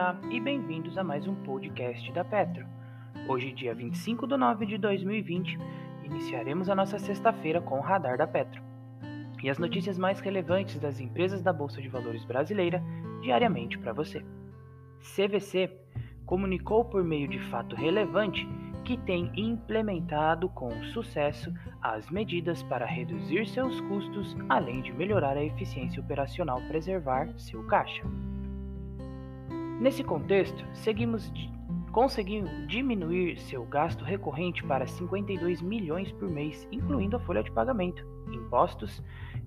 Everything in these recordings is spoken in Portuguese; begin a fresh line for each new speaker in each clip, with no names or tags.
dia e bem-vindos a mais um podcast da Petro. Hoje, dia 25 de nove de 2020, iniciaremos a nossa sexta-feira com o Radar da Petro e as notícias mais relevantes das empresas da Bolsa de Valores brasileira diariamente para você. CVC comunicou por meio de fato relevante que tem implementado com sucesso as medidas para reduzir seus custos, além de melhorar a eficiência operacional, preservar seu caixa. Nesse contexto, seguimos conseguiu diminuir seu gasto recorrente para 52 milhões por mês, incluindo a folha de pagamento, impostos,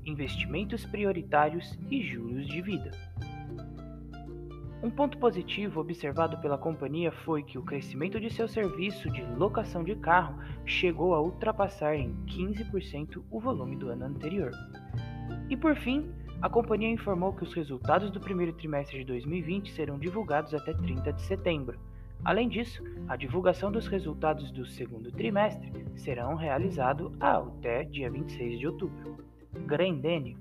investimentos prioritários e juros de vida. Um ponto positivo observado pela companhia foi que o crescimento de seu serviço de locação de carro chegou a ultrapassar em 15% o volume do ano anterior. E por fim, a companhia informou que os resultados do primeiro trimestre de 2020 serão divulgados até 30 de setembro. Além disso, a divulgação dos resultados do segundo trimestre serão realizados até dia 26 de outubro. Grendene.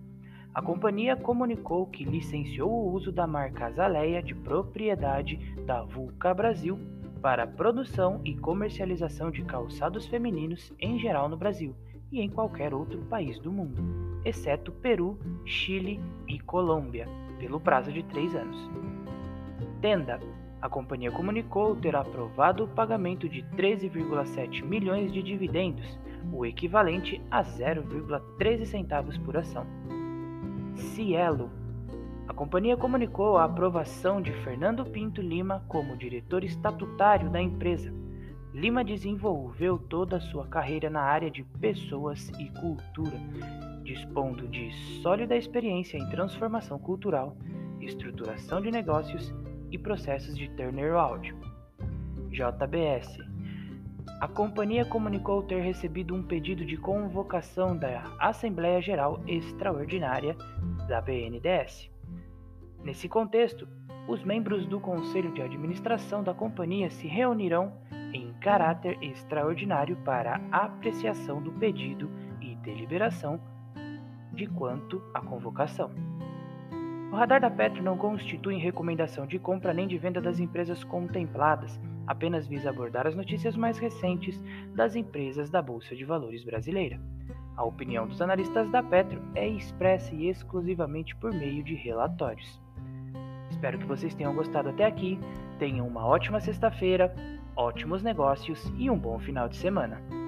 A companhia comunicou que licenciou o uso da marca Azaleia de propriedade da Vulca Brasil para produção e comercialização de calçados femininos em geral no Brasil e em qualquer outro país do mundo, exceto Peru, Chile e Colômbia, pelo prazo de três anos. Tenda. A companhia comunicou ter aprovado o pagamento de 13,7 milhões de dividendos, o equivalente a 0,13 centavos por ação. Cielo. A companhia comunicou a aprovação de Fernando Pinto Lima como diretor estatutário da empresa Lima desenvolveu toda a sua carreira na área de pessoas e cultura, dispondo de sólida experiência em transformação cultural, estruturação de negócios e processos de turnaround. JBS. A companhia comunicou ter recebido um pedido de convocação da Assembleia Geral Extraordinária da BNDES. Nesse contexto, os membros do Conselho de Administração da companhia se reunirão caráter extraordinário para apreciação do pedido e deliberação de quanto à convocação. O radar da Petro não constitui recomendação de compra nem de venda das empresas contempladas, apenas visa abordar as notícias mais recentes das empresas da Bolsa de Valores brasileira. A opinião dos analistas da Petro é expressa e exclusivamente por meio de relatórios. Espero que vocês tenham gostado até aqui. Tenham uma ótima sexta-feira ótimos negócios e um bom final de semana.